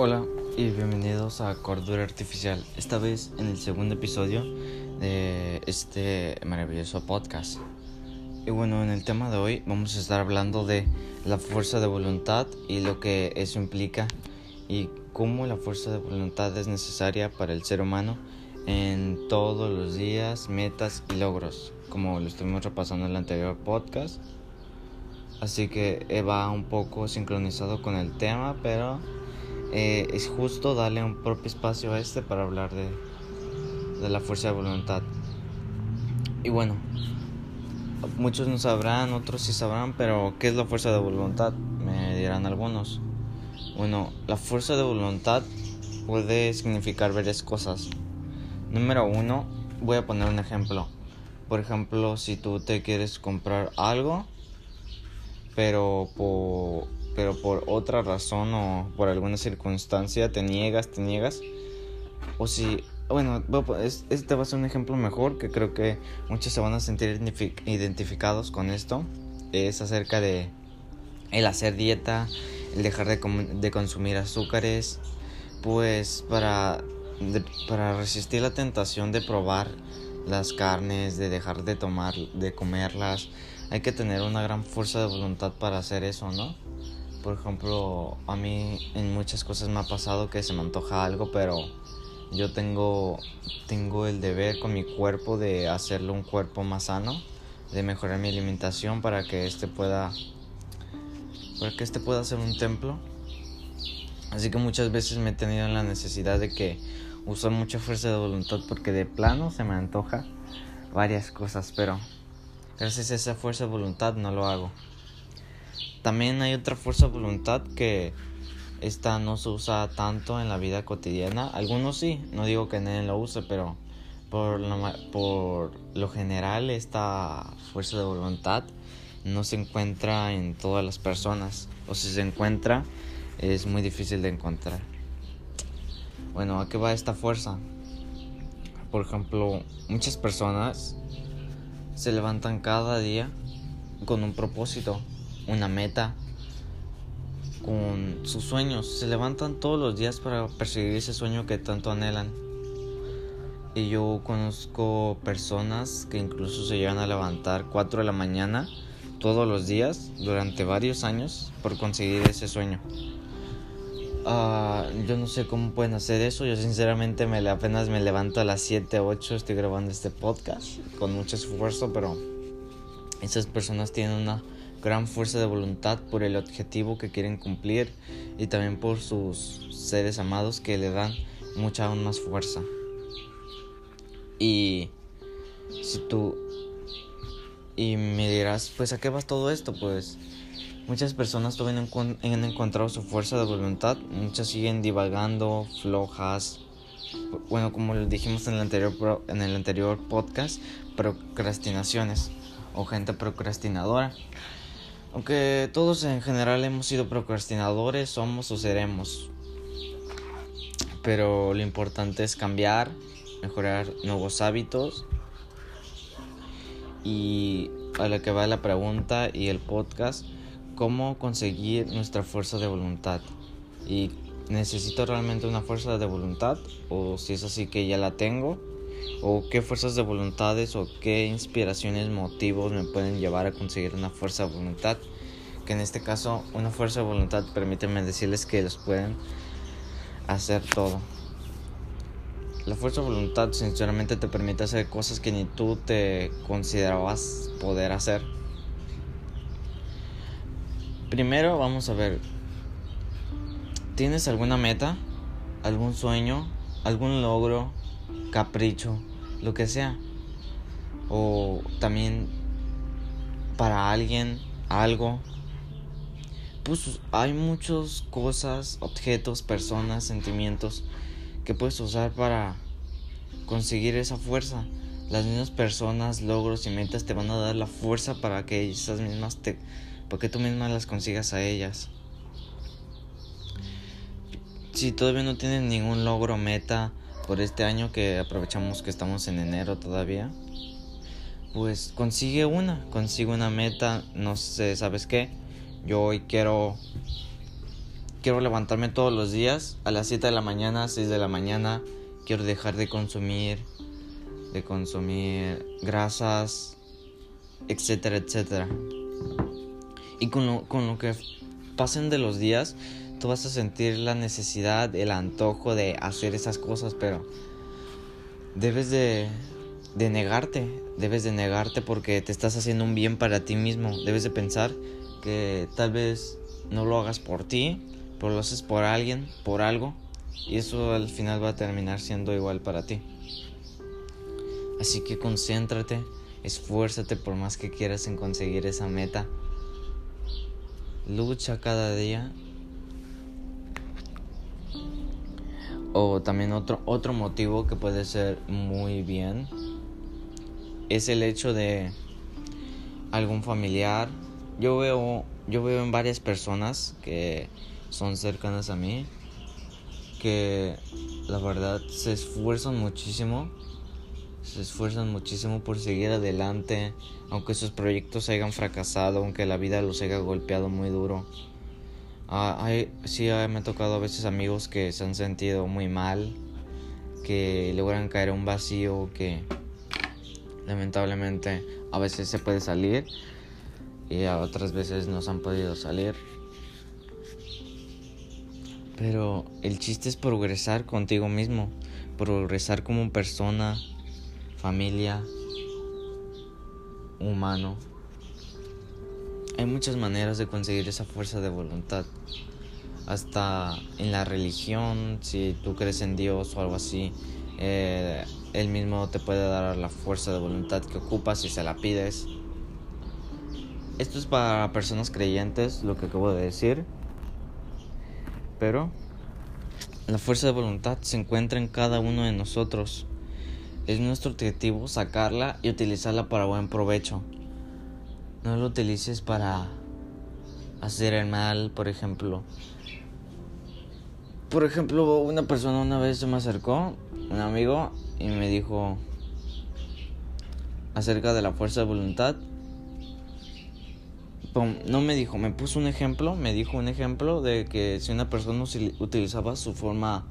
Hola y bienvenidos a Cordura Artificial, esta vez en el segundo episodio de este maravilloso podcast. Y bueno, en el tema de hoy vamos a estar hablando de la fuerza de voluntad y lo que eso implica y cómo la fuerza de voluntad es necesaria para el ser humano en todos los días, metas y logros, como lo estuvimos repasando en el anterior podcast. Así que va un poco sincronizado con el tema, pero eh, es justo darle un propio espacio a este para hablar de, de la fuerza de voluntad. Y bueno, muchos no sabrán, otros sí sabrán, pero ¿qué es la fuerza de voluntad? Me dirán algunos. Bueno, la fuerza de voluntad puede significar varias cosas. Número uno, voy a poner un ejemplo. Por ejemplo, si tú te quieres comprar algo, pero por pero por otra razón o por alguna circunstancia te niegas, te niegas. O si, bueno, este va a ser un ejemplo mejor que creo que muchos se van a sentir identificados con esto. Es acerca de el hacer dieta, el dejar de, de consumir azúcares, pues para, para resistir la tentación de probar las carnes, de dejar de tomar, de comerlas, hay que tener una gran fuerza de voluntad para hacer eso, ¿no? Por ejemplo, a mí en muchas cosas me ha pasado que se me antoja algo, pero yo tengo, tengo el deber con mi cuerpo de hacerlo un cuerpo más sano, de mejorar mi alimentación para que este pueda, para que este pueda ser un templo. Así que muchas veces me he tenido la necesidad de que usar mucha fuerza de voluntad porque de plano se me antoja varias cosas, pero gracias a esa fuerza de voluntad no lo hago. También hay otra fuerza de voluntad que esta no se usa tanto en la vida cotidiana. Algunos sí, no digo que nadie lo use, pero por por lo general esta fuerza de voluntad no se encuentra en todas las personas. O si se encuentra, es muy difícil de encontrar. Bueno, ¿a qué va esta fuerza? Por ejemplo, muchas personas se levantan cada día con un propósito una meta, con sus sueños. Se levantan todos los días para perseguir ese sueño que tanto anhelan. Y yo conozco personas que incluso se llegan a levantar 4 de la mañana todos los días durante varios años por conseguir ese sueño. Ah, yo no sé cómo pueden hacer eso. Yo sinceramente me, apenas me levanto a las 7, 8, estoy grabando este podcast con mucho esfuerzo, pero esas personas tienen una gran fuerza de voluntad por el objetivo que quieren cumplir y también por sus seres amados que le dan mucha aún más fuerza. Y si tú y me dirás, pues a qué vas todo esto, pues muchas personas todavía han encontrado su fuerza de voluntad, muchas siguen divagando, flojas. Bueno, como dijimos en el anterior en el anterior podcast, procrastinaciones o gente procrastinadora. Aunque todos en general hemos sido procrastinadores, somos o seremos. Pero lo importante es cambiar, mejorar nuevos hábitos. Y a lo que va la pregunta y el podcast, ¿cómo conseguir nuestra fuerza de voluntad? Y necesito realmente una fuerza de voluntad o si es así que ya la tengo o qué fuerzas de voluntades o qué inspiraciones, motivos me pueden llevar a conseguir una fuerza de voluntad. Que en este caso una fuerza de voluntad, permíteme decirles que los pueden hacer todo. La fuerza de voluntad sinceramente te permite hacer cosas que ni tú te considerabas poder hacer. Primero vamos a ver, ¿tienes alguna meta? ¿Algún sueño? ¿Algún logro? capricho, lo que sea. O también para alguien, algo. Pues hay muchas cosas, objetos, personas, sentimientos que puedes usar para conseguir esa fuerza. Las mismas personas, logros y metas te van a dar la fuerza para que esas mismas te para que tú misma las consigas a ellas. Si todavía no tienes ningún logro, meta, por este año que aprovechamos que estamos en enero todavía, pues consigue una, consigue una meta, no sé, ¿sabes qué? Yo hoy quiero quiero levantarme todos los días a las 7 de la mañana, 6 de la mañana. Quiero dejar de consumir, de consumir grasas, etcétera, etcétera. Y con lo, con lo que pasen de los días, tú vas a sentir la necesidad, el antojo de hacer esas cosas, pero debes de, negarte, debes de negarte porque te estás haciendo un bien para ti mismo. Debes de pensar que tal vez no lo hagas por ti, pero lo haces por alguien, por algo, y eso al final va a terminar siendo igual para ti. Así que concéntrate, esfuérzate por más que quieras en conseguir esa meta. Lucha cada día. O también otro, otro motivo que puede ser muy bien es el hecho de algún familiar. Yo veo, yo veo en varias personas que son cercanas a mí que la verdad se esfuerzan muchísimo se esfuerzan muchísimo por seguir adelante aunque sus proyectos hayan fracasado aunque la vida los haya golpeado muy duro ah, sí me ha tocado a veces amigos que se han sentido muy mal que logran caer a un vacío que lamentablemente a veces se puede salir y a otras veces no se han podido salir pero el chiste es progresar contigo mismo, progresar como persona, familia, humano. Hay muchas maneras de conseguir esa fuerza de voluntad. Hasta en la religión, si tú crees en Dios o algo así, eh, Él mismo te puede dar la fuerza de voluntad que ocupas si se la pides. Esto es para personas creyentes, lo que acabo de decir. Pero la fuerza de voluntad se encuentra en cada uno de nosotros. Es nuestro objetivo sacarla y utilizarla para buen provecho. No lo utilices para hacer el mal, por ejemplo. Por ejemplo, una persona una vez se me acercó, un amigo, y me dijo acerca de la fuerza de voluntad no me dijo, me puso un ejemplo, me dijo un ejemplo de que si una persona utilizaba su forma,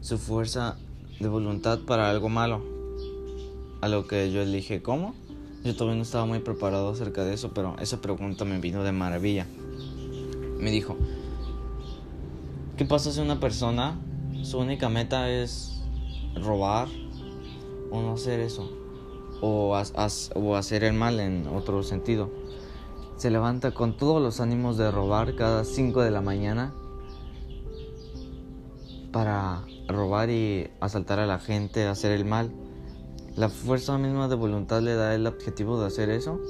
su fuerza de voluntad para algo malo, a lo que yo le dije, ¿cómo? Yo todavía no estaba muy preparado acerca de eso, pero esa pregunta me vino de maravilla. Me dijo, ¿qué pasa si una persona, su única meta es robar o no hacer eso? O, o hacer el mal en otro sentido se levanta con todos los ánimos de robar cada 5 de la mañana para robar y asaltar a la gente, hacer el mal. La fuerza misma de voluntad le da el objetivo de hacer eso.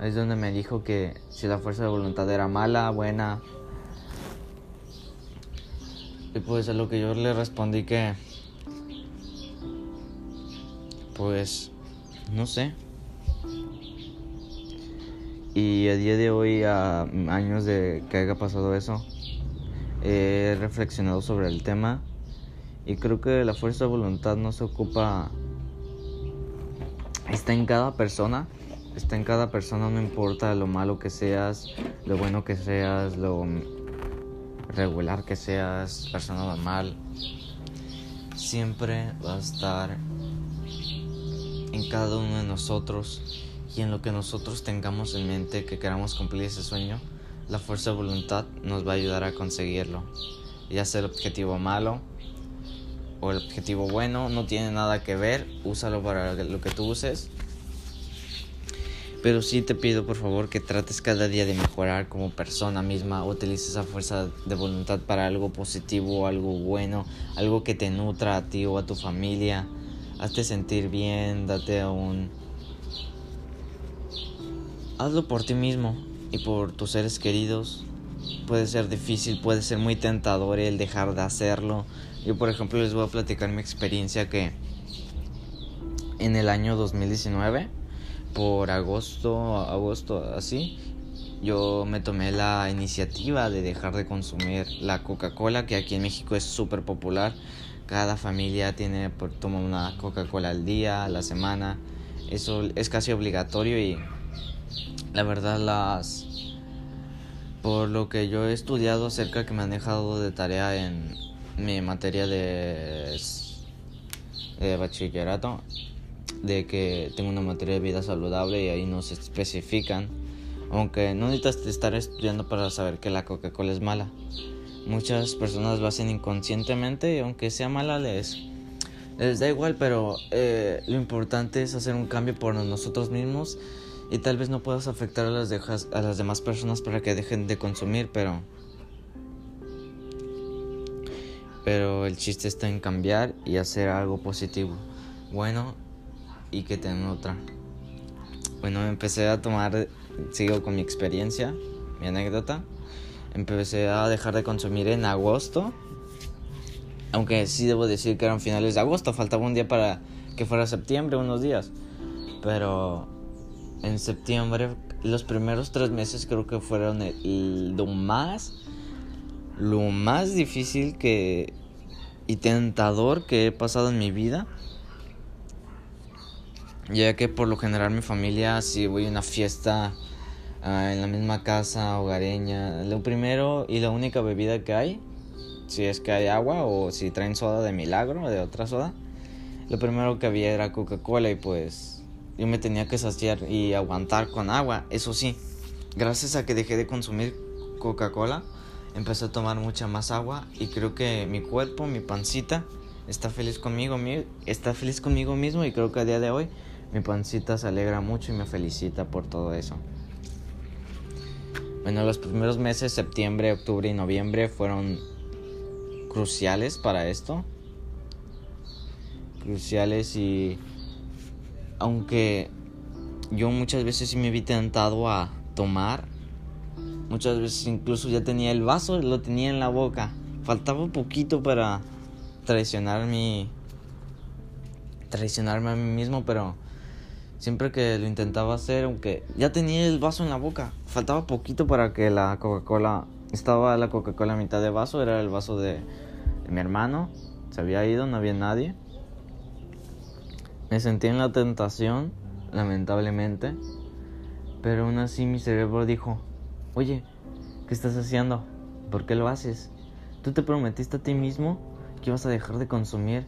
Es donde me dijo que si la fuerza de voluntad era mala, buena. Y pues a lo que yo le respondí que... Pues... No sé. Y a día de hoy, a años de que haya pasado eso, he reflexionado sobre el tema y creo que la fuerza de voluntad no se ocupa, está en cada persona, está en cada persona, no importa lo malo que seas, lo bueno que seas, lo regular que seas, persona normal, siempre va a estar en cada uno de nosotros y en lo que nosotros tengamos en mente que queramos cumplir ese sueño, la fuerza de voluntad nos va a ayudar a conseguirlo. Ya sea el objetivo malo o el objetivo bueno, no tiene nada que ver, úsalo para lo que tú uses. Pero sí te pido por favor que trates cada día de mejorar como persona misma, utilices esa fuerza de voluntad para algo positivo, algo bueno, algo que te nutra a ti o a tu familia. Hazte sentir bien, date un hazlo por ti mismo y por tus seres queridos. Puede ser difícil, puede ser muy tentador el dejar de hacerlo. Yo, por ejemplo, les voy a platicar mi experiencia que en el año 2019, por agosto, agosto así, yo me tomé la iniciativa de dejar de consumir la Coca-Cola, que aquí en México es súper popular. Cada familia tiene, toma una Coca-Cola al día, a la semana. Eso es casi obligatorio y la verdad las por lo que yo he estudiado acerca que me han dejado de tarea en mi materia de, de bachillerato, de que tengo una materia de vida saludable y ahí nos especifican, aunque no necesitas estar estudiando para saber que la Coca-Cola es mala. Muchas personas lo hacen inconscientemente y aunque sea mala les, les da igual, pero eh, lo importante es hacer un cambio por nosotros mismos y tal vez no puedas afectar a las, a las demás personas para que dejen de consumir, pero... Pero el chiste está en cambiar y hacer algo positivo, bueno y que te nutra. Bueno, empecé a tomar, sigo con mi experiencia, mi anécdota. Empecé a dejar de consumir en agosto. Aunque sí debo decir que eran finales de agosto, faltaba un día para que fuera septiembre, unos días. Pero en septiembre, los primeros tres meses creo que fueron lo más, lo más difícil que y tentador que he pasado en mi vida. Ya que por lo general mi familia, si voy a una fiesta ah, en la misma casa hogareña, lo primero y la única bebida que hay, si es que hay agua o si traen soda de milagro, de otra soda, lo primero que había era Coca-Cola y pues yo me tenía que saciar y aguantar con agua. Eso sí, gracias a que dejé de consumir Coca-Cola, empecé a tomar mucha más agua y creo que mi cuerpo, mi pancita, está feliz conmigo, está feliz conmigo mismo y creo que a día de hoy mi pancita se alegra mucho y me felicita por todo eso. Bueno, los primeros meses, septiembre, octubre y noviembre, fueron cruciales para esto. Cruciales y aunque yo muchas veces sí me vi tentado a tomar, muchas veces incluso ya tenía el vaso, lo tenía en la boca. Faltaba poquito para traicionar mi traicionarme a mí mismo, pero siempre que lo intentaba hacer, aunque ya tenía el vaso en la boca, faltaba poquito para que la Coca-Cola estaba la Coca-Cola a mitad de vaso, era el vaso de, de mi hermano, se había ido, no había nadie. Me sentí en la tentación, lamentablemente, pero aún así mi cerebro dijo, oye, ¿qué estás haciendo? ¿Por qué lo haces? Tú te prometiste a ti mismo que ibas a dejar de consumir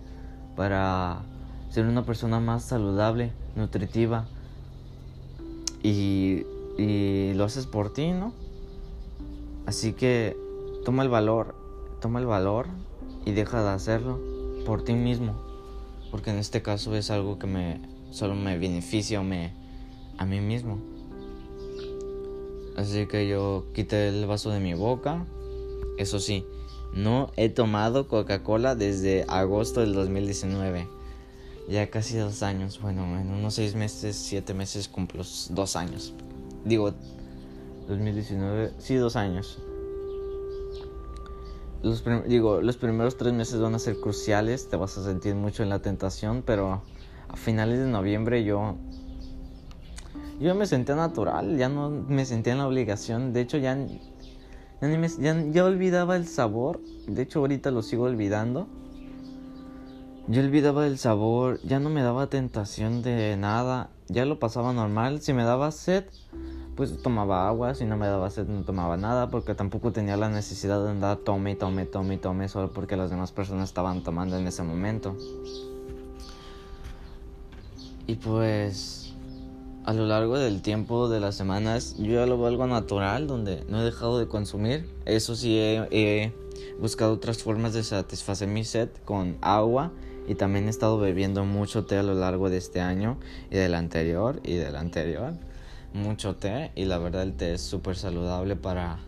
para ser una persona más saludable, nutritiva. Y, y lo haces por ti, ¿no? Así que toma el valor, toma el valor y deja de hacerlo por ti mismo porque en este caso es algo que me solo me beneficia me, a mí mismo. Así que yo quité el vaso de mi boca. Eso sí, no he tomado Coca-Cola desde agosto del 2019. Ya casi dos años. Bueno, en unos seis meses, siete meses cumplo dos años. Digo, 2019, sí, dos años los digo, los primeros tres meses van a ser cruciales, te vas a sentir mucho en la tentación, pero a finales de noviembre yo yo me sentía natural, ya no me sentía en la obligación, de hecho ya ya, ya, olvidaba el sabor, de hecho ahorita lo sigo olvidando. Yo olvidaba el sabor, ya no me daba tentación de nada, ya lo pasaba normal, si me daba sed, pues tomaba agua, si no me daba sed no tomaba nada, porque tampoco tenía la necesidad de andar tome tome, tome tome, solo porque las demás personas estaban tomando en ese momento. Y pues a lo largo del tiempo de las semanas yo lo veo algo natural, donde no he dejado de consumir. Eso sí, he, he buscado otras formas de satisfacer mi sed con agua y también he estado bebiendo mucho té a lo largo de este año y del anterior y del anterior mucho té y la verdad el té es súper saludable para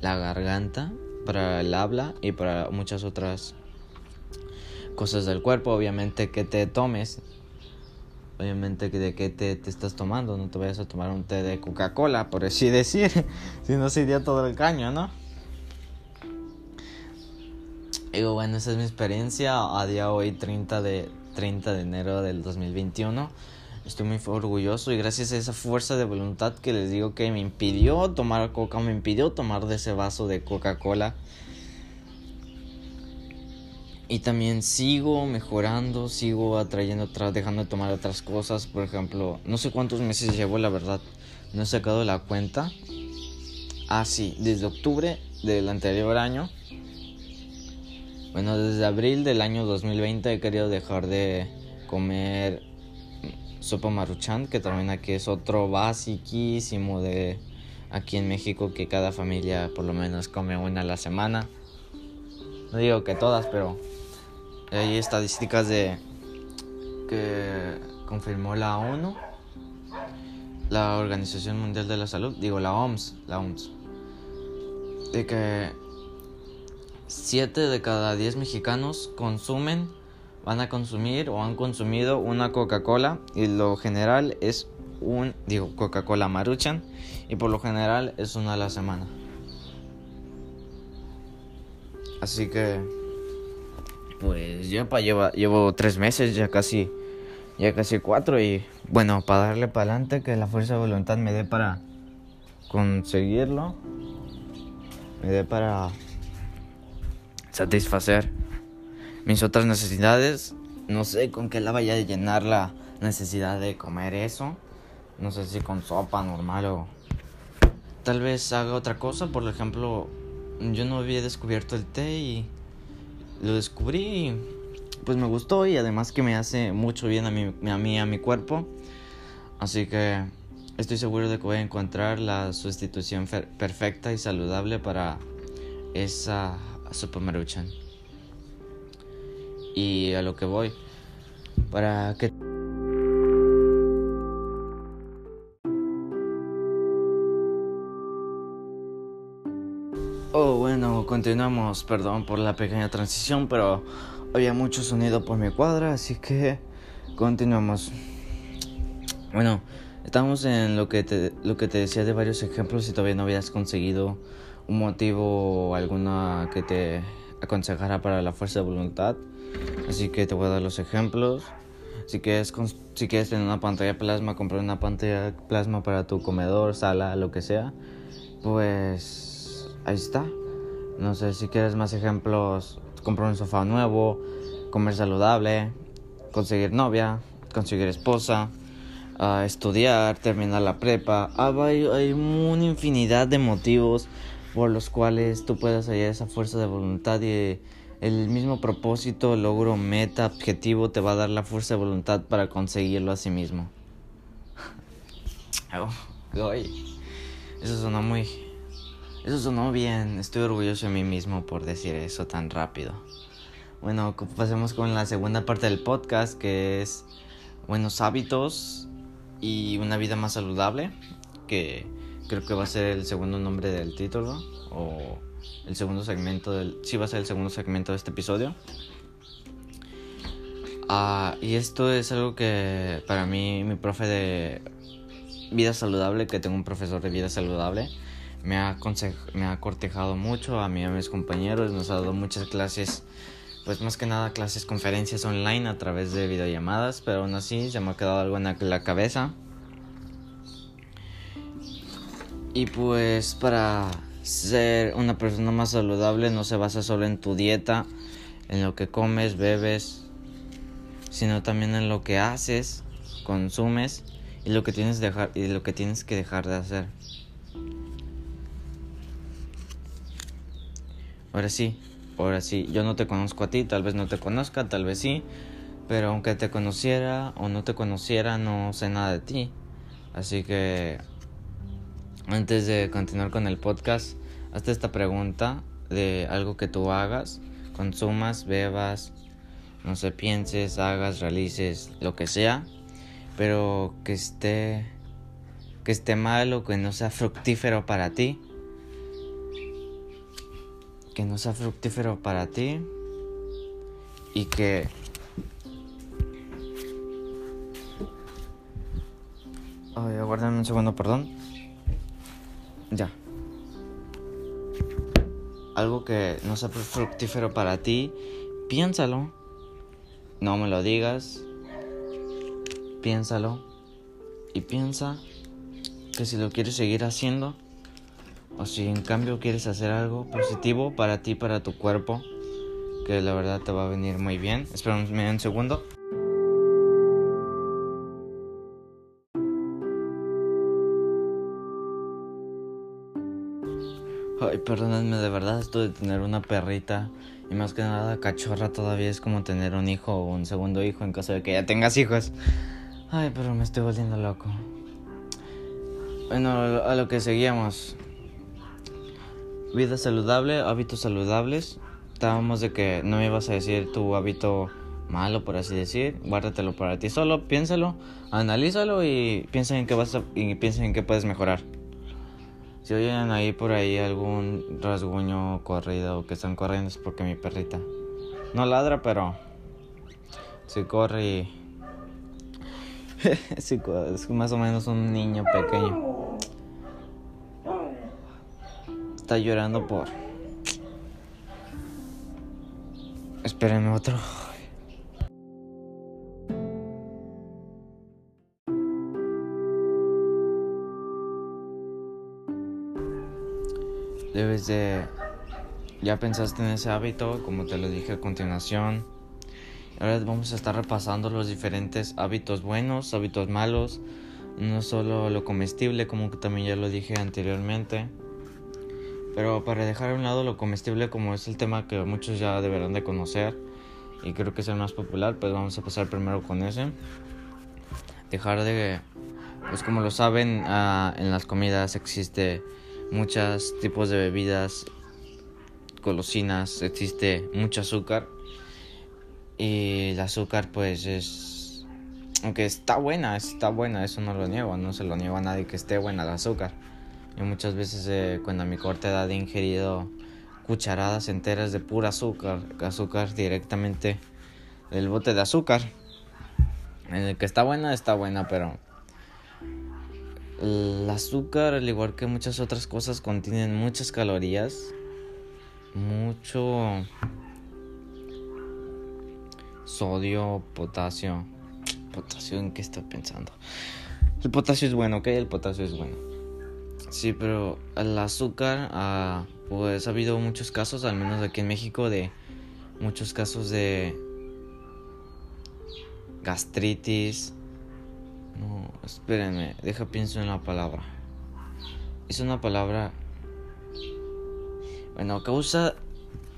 la garganta, para el habla y para muchas otras cosas del cuerpo. Obviamente que te tomes, obviamente de qué té te estás tomando, no te vayas a tomar un té de Coca-Cola, por así decir, si no sería todo el caño, ¿no? Y bueno, esa es mi experiencia a día hoy 30 de 30 de enero del 2021. Estoy muy orgulloso y gracias a esa fuerza de voluntad que les digo que me impidió tomar coca, me impidió tomar de ese vaso de Coca-Cola. Y también sigo mejorando, sigo atrayendo, dejando de tomar otras cosas. Por ejemplo, no sé cuántos meses llevo, la verdad. No he sacado la cuenta. Ah, sí, desde octubre del anterior año. Bueno, desde abril del año 2020 he querido dejar de comer sopa maruchan, que también aquí es otro basiquísimo de aquí en México que cada familia por lo menos come una a la semana. No digo que todas, pero hay estadísticas de que confirmó la ONU, la Organización Mundial de la Salud, digo la OMS, la OMS, de que 7 de cada 10 mexicanos consumen, van a consumir o han consumido una Coca-Cola y lo general es un, digo, Coca-Cola Maruchan y por lo general es una a la semana. Así que, pues yo pa, llevo, llevo tres meses, ya casi, ya casi cuatro y bueno, para darle para adelante, que la fuerza de voluntad me dé para conseguirlo, me dé para satisfacer mis otras necesidades. No sé con qué la vaya a llenar la necesidad de comer eso. No sé si con sopa normal o tal vez haga otra cosa. Por ejemplo, yo no había descubierto el té y lo descubrí pues me gustó y además que me hace mucho bien a mí, a mí, a mi cuerpo. Así que estoy seguro de que voy a encontrar la sustitución perfecta y saludable para esa sopa maruchan. Y a lo que voy, para que continuamos. Perdón por la pequeña transición, pero había mucho sonido por mi cuadra, así que continuamos. Bueno, estamos en lo que te, lo que te decía de varios ejemplos si todavía no habías conseguido un motivo o alguna que te aconsejara para la fuerza de voluntad. Así que te voy a dar los ejemplos. Si quieres, si quieres tener una pantalla plasma, comprar una pantalla plasma para tu comedor, sala, lo que sea, pues ahí está. No sé si quieres más ejemplos, comprar un sofá nuevo, comer saludable, conseguir novia, conseguir esposa, uh, estudiar, terminar la prepa. Ah, hay, hay, una infinidad de motivos por los cuales tú puedes hallar esa fuerza de voluntad y el mismo propósito, logro, meta, objetivo te va a dar la fuerza de voluntad para conseguirlo a sí mismo. eso suena muy eso sonó bien, estoy orgulloso de mí mismo por decir eso tan rápido. Bueno, pasemos con la segunda parte del podcast que es buenos hábitos y una vida más saludable, que creo que va a ser el segundo nombre del título o el segundo segmento del sí va a ser el segundo segmento de este episodio. Ah, y esto es algo que para mí mi profe de vida saludable, que tengo un profesor de vida saludable, me ha, me ha cortejado mucho a mí y a mis compañeros, nos ha dado muchas clases, pues más que nada clases, conferencias online a través de videollamadas, pero aún así se me ha quedado algo en la cabeza. Y pues para ser una persona más saludable no se basa solo en tu dieta, en lo que comes, bebes, sino también en lo que haces, consumes y lo que tienes, dejar, y lo que, tienes que dejar de hacer. Ahora sí, ahora sí, yo no te conozco a ti, tal vez no te conozca, tal vez sí, pero aunque te conociera o no te conociera, no sé nada de ti. Así que antes de continuar con el podcast, hazte esta pregunta de algo que tú hagas, consumas, bebas, no sé, pienses, hagas, realices, lo que sea, pero que esté que esté mal o que no sea fructífero para ti que no sea fructífero para ti y que Ay, aguárdame un segundo, perdón. Ya. Algo que no sea fructífero para ti, piénsalo. No me lo digas. Piénsalo. Y piensa que si lo quieres seguir haciendo, o si en cambio quieres hacer algo positivo para ti, para tu cuerpo, que la verdad te va a venir muy bien. Espera un segundo. Ay, perdónenme, de verdad esto de tener una perrita y más que nada cachorra todavía es como tener un hijo o un segundo hijo en caso de que ya tengas hijos. Ay, pero me estoy volviendo loco. Bueno, a lo que seguíamos. Vida saludable, hábitos saludables. Estábamos de que no me ibas a decir tu hábito malo, por así decir. Guárdatelo para ti solo, piénsalo, analízalo y piensa en qué vas y piensa en qué puedes mejorar. Si oyen ahí por ahí algún rasguño corrido que están corriendo es porque mi perrita no ladra, pero si corre y es más o menos un niño pequeño. Está llorando por. Espérenme otro. Debes de... Ya pensaste en ese hábito, como te lo dije a continuación. Ahora vamos a estar repasando los diferentes hábitos buenos, hábitos malos. No solo lo comestible, como que también ya lo dije anteriormente. Pero para dejar a un lado lo comestible, como es el tema que muchos ya deberán de conocer y creo que es el más popular, pues vamos a pasar primero con ese. Dejar de, pues como lo saben, ah, en las comidas existe muchos tipos de bebidas, golosinas, existe mucho azúcar. Y el azúcar pues es... Aunque está buena, está buena, eso no lo niego, no se lo niego a nadie que esté buena el azúcar. Yo muchas veces eh, cuando a mi corta edad he ingerido cucharadas enteras de pura azúcar, azúcar directamente del bote de azúcar. En el que está buena, está buena, pero el azúcar, al igual que muchas otras cosas, contienen muchas calorías, mucho sodio, potasio. Potasio, ¿en qué estoy pensando? El potasio es bueno, ¿ok? El potasio es bueno. Sí, pero el azúcar, ah, pues ha habido muchos casos, al menos aquí en México, de muchos casos de gastritis, no, espérenme, deja pienso en la palabra. Es una palabra. Bueno, causa.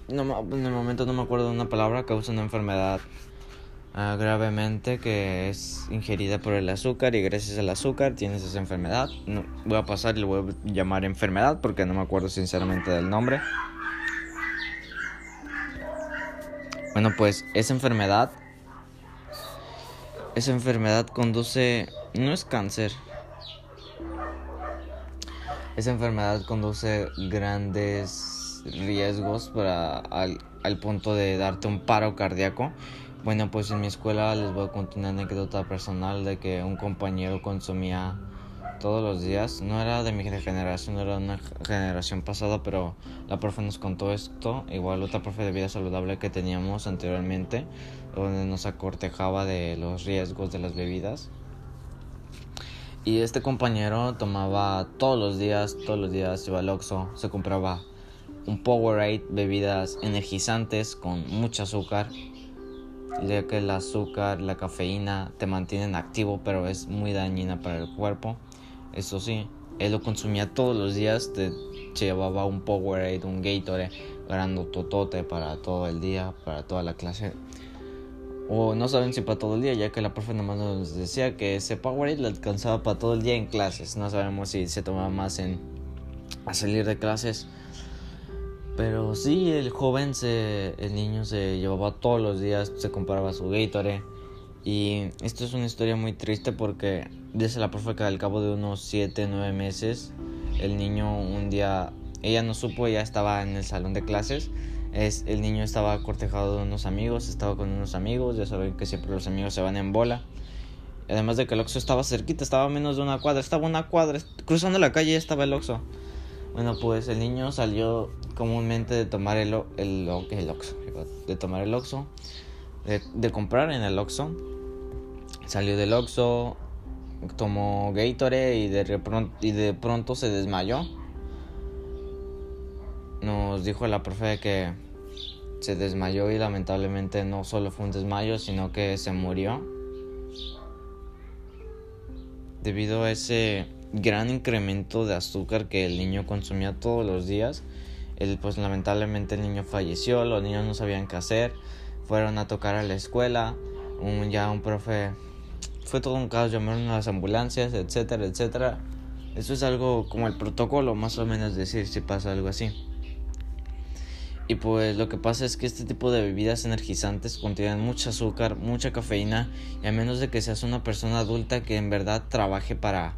No, en el momento no me acuerdo de una palabra, causa una enfermedad uh, gravemente que es ingerida por el azúcar y gracias al azúcar tienes esa enfermedad. No, voy a pasar y le voy a llamar enfermedad porque no me acuerdo sinceramente del nombre. Bueno, pues esa enfermedad esa enfermedad conduce, no es cáncer, esa enfermedad conduce grandes riesgos para al, al, punto de darte un paro cardíaco. Bueno, pues en mi escuela les voy a contar una anécdota personal de que un compañero consumía todos los días. No era de mi generación, no era una generación pasada, pero la profe nos contó esto. Igual otra profe de vida saludable que teníamos anteriormente, donde nos acortejaba de los riesgos de las bebidas. Y este compañero tomaba todos los días, todos los días iba al Oxxo, se compraba un Powerade, bebidas energizantes con mucho azúcar, ya que el azúcar, la cafeína te mantienen activo, pero es muy dañina para el cuerpo. Eso sí, él lo consumía todos los días, te llevaba un Powerade, un Gatorade, ganando totote para todo el día, para toda la clase. O no saben si para todo el día, ya que la profe nomás nos decía que ese Powerade le alcanzaba para todo el día en clases. No sabemos si se tomaba más en a salir de clases. Pero sí, el joven, el niño se llevaba todos los días, se compraba su Gatorade y esto es una historia muy triste porque dice la profe que al cabo de unos 7, 9 meses, el niño un día, ella no supo, ya estaba en el salón de clases. Es, el niño estaba cortejado de unos amigos, estaba con unos amigos, ya saben que siempre los amigos se van en bola. Además de que el Oxxo estaba cerquita, estaba menos de una cuadra, estaba una cuadra, cruzando la calle estaba el Oxxo. Bueno, pues el niño salió comúnmente de tomar el, el, el Oxxo, de tomar el Oxxo, de, comprar en el Oxxo Salió del Oxxo, tomó Gatorade y de, y de pronto se desmayó. Nos dijo la profe que se desmayó y lamentablemente no solo fue un desmayo, sino que se murió. Debido a ese gran incremento de azúcar que el niño consumía todos los días. El, pues lamentablemente el niño falleció, los niños no sabían qué hacer, fueron a tocar a la escuela, un, ya un profe, fue todo un caos, llamaron a las ambulancias, etcétera, etcétera. Eso es algo como el protocolo, más o menos decir si pasa algo así. Y pues lo que pasa es que este tipo de bebidas energizantes contienen mucho azúcar, mucha cafeína y a menos de que seas una persona adulta que en verdad trabaje para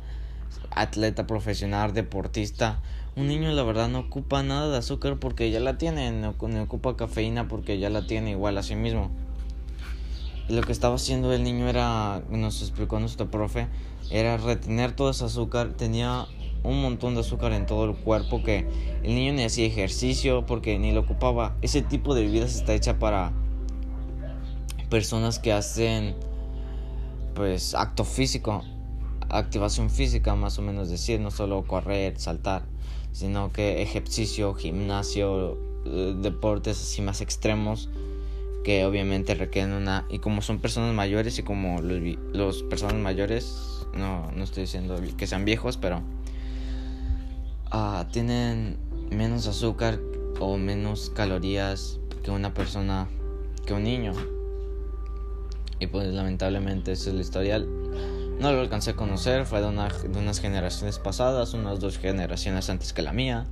atleta profesional, deportista, un niño la verdad no ocupa nada de azúcar porque ya la tiene, no, ocupa cafeína porque ya la tiene igual a sí mismo. lo que estaba haciendo el niño era, nos explicó nuestro profe, era retener todo ese azúcar, tenía un montón de azúcar en todo el cuerpo que el niño ni hacía ejercicio porque ni lo ocupaba. Ese tipo de bebidas está hecha para personas que hacen pues acto físico, activación física más o menos decir, no solo correr, saltar, sino que ejercicio, gimnasio, eh, deportes así más extremos que obviamente requieren una y como son personas mayores y como los, los personas mayores no no estoy diciendo que sean viejos pero Ah, tienen menos azúcar o menos calorías que una persona, que un niño. Y pues lamentablemente ese es el historial. No lo alcancé a conocer, fue de, de unas generaciones pasadas, unas dos generaciones antes que la mía.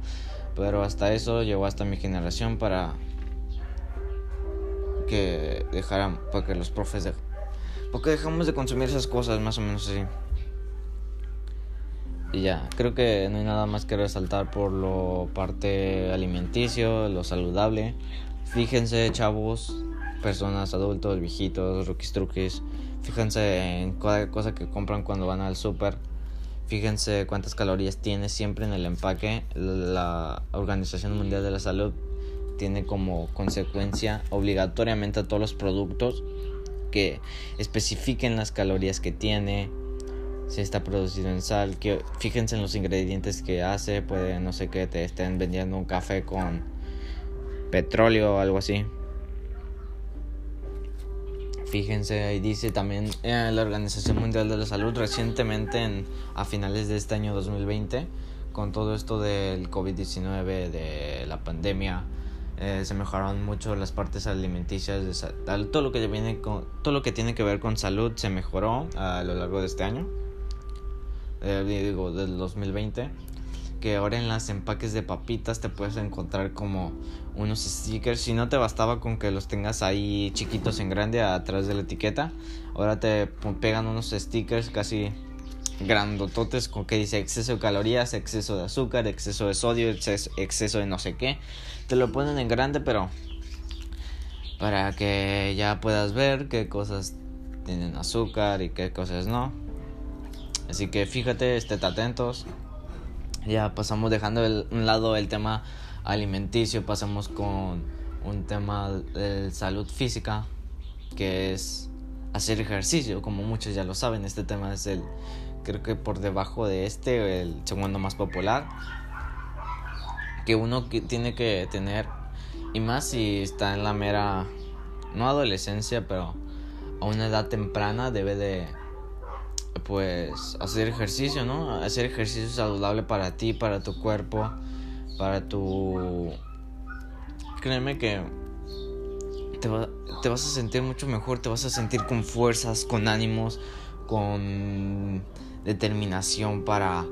Pero hasta eso llegó hasta mi generación para que dejaran, para que los profes de, porque dejamos de consumir esas cosas más o menos así. Y ya, creo que no hay nada más que resaltar por lo parte alimenticio, lo saludable. Fíjense, chavos, personas, adultos, viejitos, rookies, truquis. Fíjense en cada cosa que compran cuando van al súper. Fíjense cuántas calorías tiene siempre en el empaque. La Organización Mundial de la Salud tiene como consecuencia obligatoriamente a todos los productos que especifiquen las calorías que tiene, si está producido en sal, que fíjense en los ingredientes que hace, puede no sé qué te estén vendiendo un café con petróleo o algo así. Fíjense, ahí dice también eh, la Organización Mundial de la Salud recientemente en, a finales de este año 2020 con todo esto del COVID-19, de la pandemia, eh, se mejoraron mucho las partes alimenticias, de, todo lo que tiene que ver con salud se mejoró a lo largo de este año eh, digo, del 2020, que ahora en las empaques de papitas te puedes encontrar como unos stickers. Si no te bastaba con que los tengas ahí chiquitos en grande atrás de la etiqueta, ahora te pegan unos stickers casi grandototes con que dice exceso de calorías, exceso de azúcar, exceso de sodio, exceso, exceso de no sé qué. Te lo ponen en grande, pero para que ya puedas ver qué cosas tienen azúcar y qué cosas no. Así que fíjate, estén atentos. Ya pasamos dejando de un lado el tema alimenticio, pasamos con un tema de salud física, que es hacer ejercicio, como muchos ya lo saben, este tema es el, creo que por debajo de este, el segundo más popular, que uno tiene que tener, y más si está en la mera, no adolescencia, pero a una edad temprana debe de pues hacer ejercicio, ¿no? Hacer ejercicio saludable para ti, para tu cuerpo, para tu... Créeme que te, vas a sentir mucho mejor, te vas a sentir con fuerzas, con ánimos, con determinación para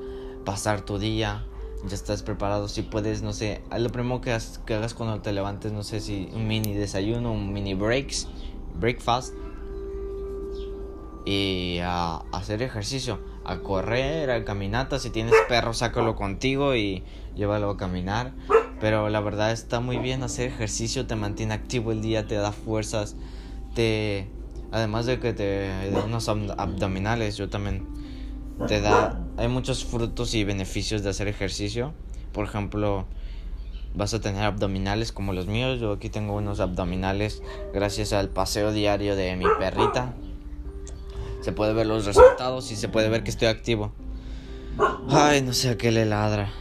pasar tu día. Ya estás preparado, si puedes, no sé, lo primero que, que hagas cuando te levantes, no sé si un mini desayuno, un mini breaks, breakfast y a, hacer ejercicio, a correr, a caminata. Si tienes perro, sácalo contigo y llévalo a caminar. Pero la verdad está muy bien hacer ejercicio, te mantiene activo el día, te da fuerzas, te además de que te da unos abdominales, yo también te da hay muchos frutos y beneficios de hacer ejercicio. Por ejemplo, vas a tener abdominales como los míos. Yo aquí tengo unos abdominales gracias al paseo diario de mi perrita se puede ver los resultados y se puede ver que estoy activo. Ay, no sé a qué le ladra.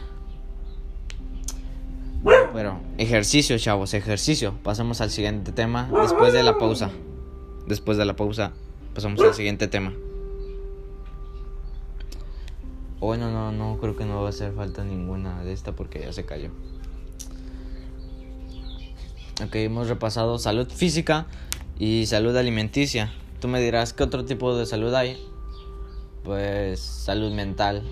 Bueno, ejercicio, chavos, ejercicio. Pasamos al siguiente tema después de la pausa. Después de la pausa, pasamos al siguiente tema. Bueno, no, no creo que no va a hacer falta ninguna de esta porque ya se cayó. Ok, hemos repasado salud física y salud alimenticia. Tú me dirás, ¿qué otro tipo de salud hay? Pues salud mental.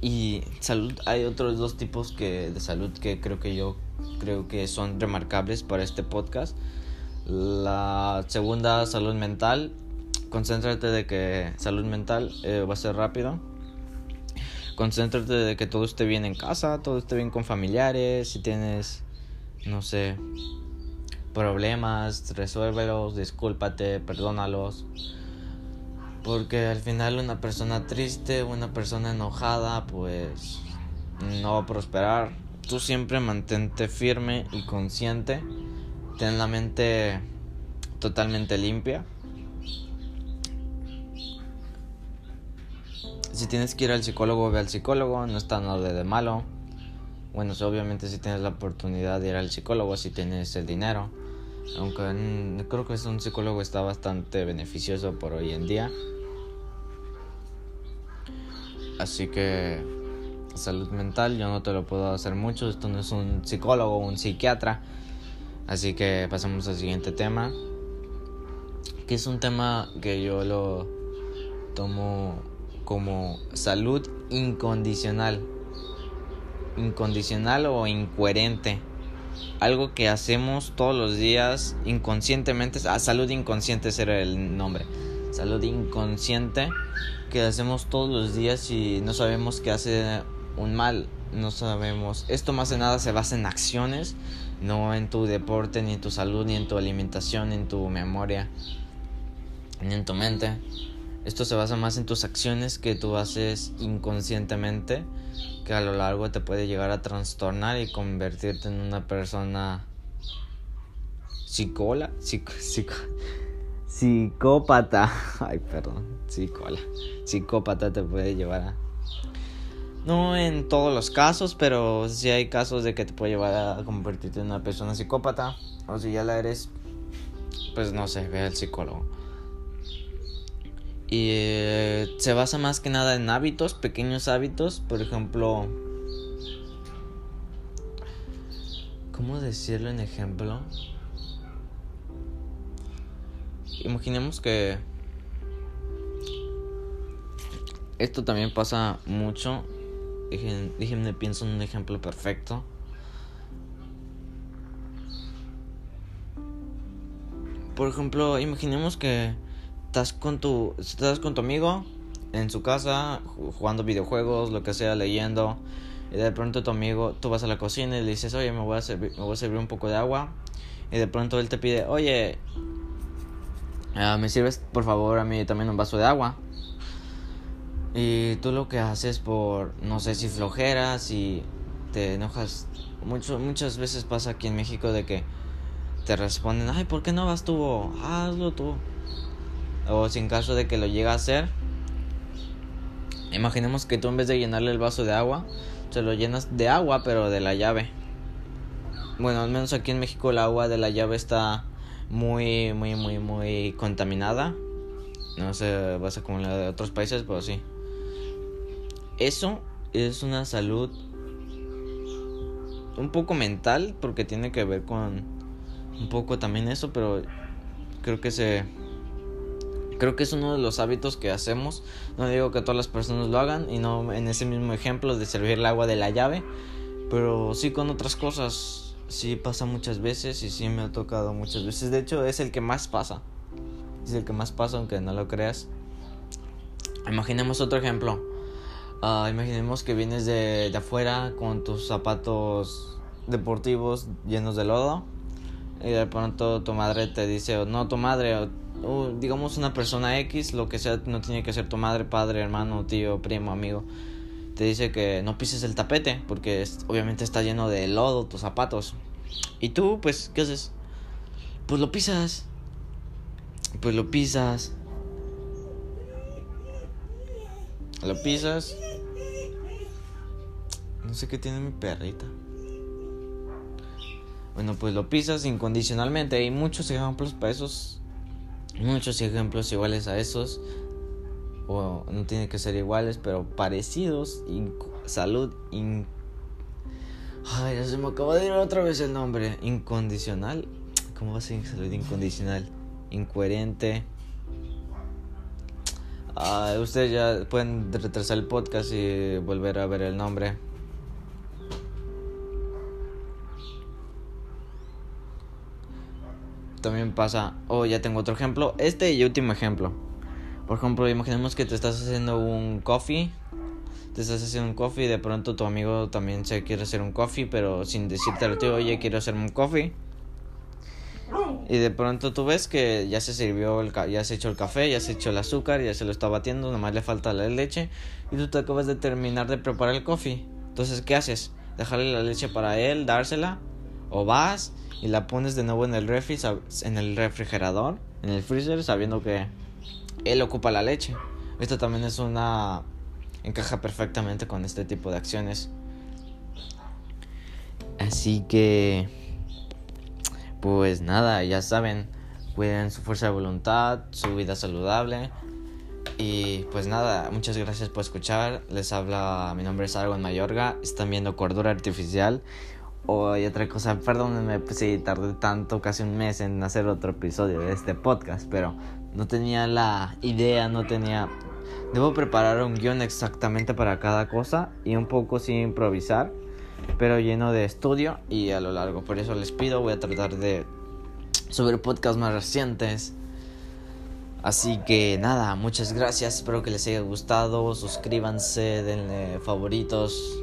Y salud, hay otros dos tipos que, de salud que creo que yo creo que son remarcables para este podcast. La segunda, salud mental. Concéntrate de que salud mental eh, va a ser rápido. Concéntrate de que todo esté bien en casa, todo esté bien con familiares. Si tienes, no sé, problemas, resuélvelos, discúlpate, perdónalos. Porque al final una persona triste, una persona enojada, pues no va a prosperar. Tú siempre mantente firme y consciente. Ten la mente totalmente limpia. Si tienes que ir al psicólogo, ve al psicólogo, no está nada de malo. Bueno, obviamente si tienes la oportunidad de ir al psicólogo, si tienes el dinero. Aunque creo que un psicólogo está bastante beneficioso por hoy en día. Así que salud mental yo no te lo puedo hacer mucho. Esto no es un psicólogo un psiquiatra. Así que pasamos al siguiente tema. Que es un tema que yo lo tomo como salud incondicional. Incondicional o incoherente. Algo que hacemos todos los días inconscientemente. Ah, salud inconsciente será el nombre. Salud inconsciente que hacemos todos los días y no sabemos que hace un mal, no sabemos. Esto más de nada se basa en acciones, no en tu deporte, ni en tu salud, ni en tu alimentación, ni en tu memoria, ni en tu mente. Esto se basa más en tus acciones que tú haces inconscientemente, que a lo largo te puede llegar a trastornar y convertirte en una persona psicola, psico, psicópata. Ay, perdón, psicóla. Psicópata te puede llevar a. No en todos los casos, pero si hay casos de que te puede llevar a convertirte en una persona psicópata. O si ya la eres, pues no sé, ve al psicólogo. Y eh, se basa más que nada en hábitos, pequeños hábitos. Por ejemplo, ¿cómo decirlo en ejemplo? imaginemos que esto también pasa mucho. Déjenme pienso en un ejemplo perfecto. Por ejemplo, imaginemos que estás con tu estás con tu amigo en su casa jugando videojuegos, lo que sea, leyendo y de pronto tu amigo, tú vas a la cocina y le dices, "Oye, me voy a servir, me voy a servir un poco de agua." Y de pronto él te pide, "Oye, Ah, me sirves por favor a mí también un vaso de agua. Y tú lo que haces por, no sé si flojeras, si te enojas. Mucho, muchas veces pasa aquí en México de que te responden, ay, ¿por qué no vas tú? Hazlo tú. O si en caso de que lo llegue a hacer, imaginemos que tú en vez de llenarle el vaso de agua, se lo llenas de agua, pero de la llave. Bueno, al menos aquí en México el agua de la llave está muy, muy, muy, muy contaminada. No sé, va a ser como la de otros países, pero sí. Eso es una salud un poco mental, porque tiene que ver con un poco también eso, pero creo que se creo que es uno de los hábitos que hacemos. No digo que todas las personas lo hagan y no en ese mismo ejemplo de servir el agua de la llave, pero sí con otras cosas sí pasa muchas veces y sí me ha tocado muchas veces. De hecho, es el que más pasa. Es el que más pasa, aunque no lo creas. Imaginemos otro ejemplo. Uh, imaginemos que vienes de, de afuera con tus zapatos deportivos llenos de lodo. Y de pronto tu madre te dice, no tu madre, digamos una persona X, lo que sea, no tiene que ser tu madre, padre, hermano, tío, primo, amigo te dice que no pises el tapete porque obviamente está lleno de lodo tus zapatos. Y tú, pues, ¿qué haces? Pues lo pisas. Pues lo pisas. Lo pisas. No sé qué tiene mi perrita. Bueno, pues lo pisas incondicionalmente. Hay muchos ejemplos para esos. Muchos ejemplos iguales a esos. o no tiene que ser iguales, pero parecidos, salud, ay, ya se me acaba de ir otra vez el nombre, incondicional, ¿cómo va a ser salud incondicional? Incoherente. ustedes ya pueden retrasar el podcast y volver a ver el nombre. También pasa, oh, ya tengo otro ejemplo. Este y último ejemplo. Por ejemplo, imaginemos que te estás haciendo un coffee. Te estás haciendo un coffee y de pronto tu amigo también se quiere hacer un coffee, pero sin decirte a ti, oye, quiero hacerme un coffee. Y de pronto tú ves que ya se sirvió, el ya se echó el café, ya se echó el azúcar, ya se lo está batiendo, nomás le falta la leche. Y tú te acabas de terminar de preparar el coffee. Entonces, ¿qué haces? Dejarle la leche para él, dársela. O vas y la pones de nuevo en el refri, en el refrigerador, en el freezer, sabiendo que él ocupa la leche. Esto también es una... encaja perfectamente con este tipo de acciones. Así que... Pues nada, ya saben, cuiden su fuerza de voluntad, su vida saludable. Y pues nada, muchas gracias por escuchar. Les habla, mi nombre es Argon Mayorga. Están viendo Cordura Artificial. Oh, otra cosa, perdónenme pues, si tardé tanto, casi un mes en hacer otro episodio de este podcast, pero no tenía la idea, no tenía... Debo preparar un guion exactamente para cada cosa y un poco sin improvisar, pero lleno de estudio y a lo largo. Por eso les pido, voy a tratar de subir podcasts más recientes. Así que nada, muchas gracias, espero que les haya gustado, suscríbanse, denle favoritos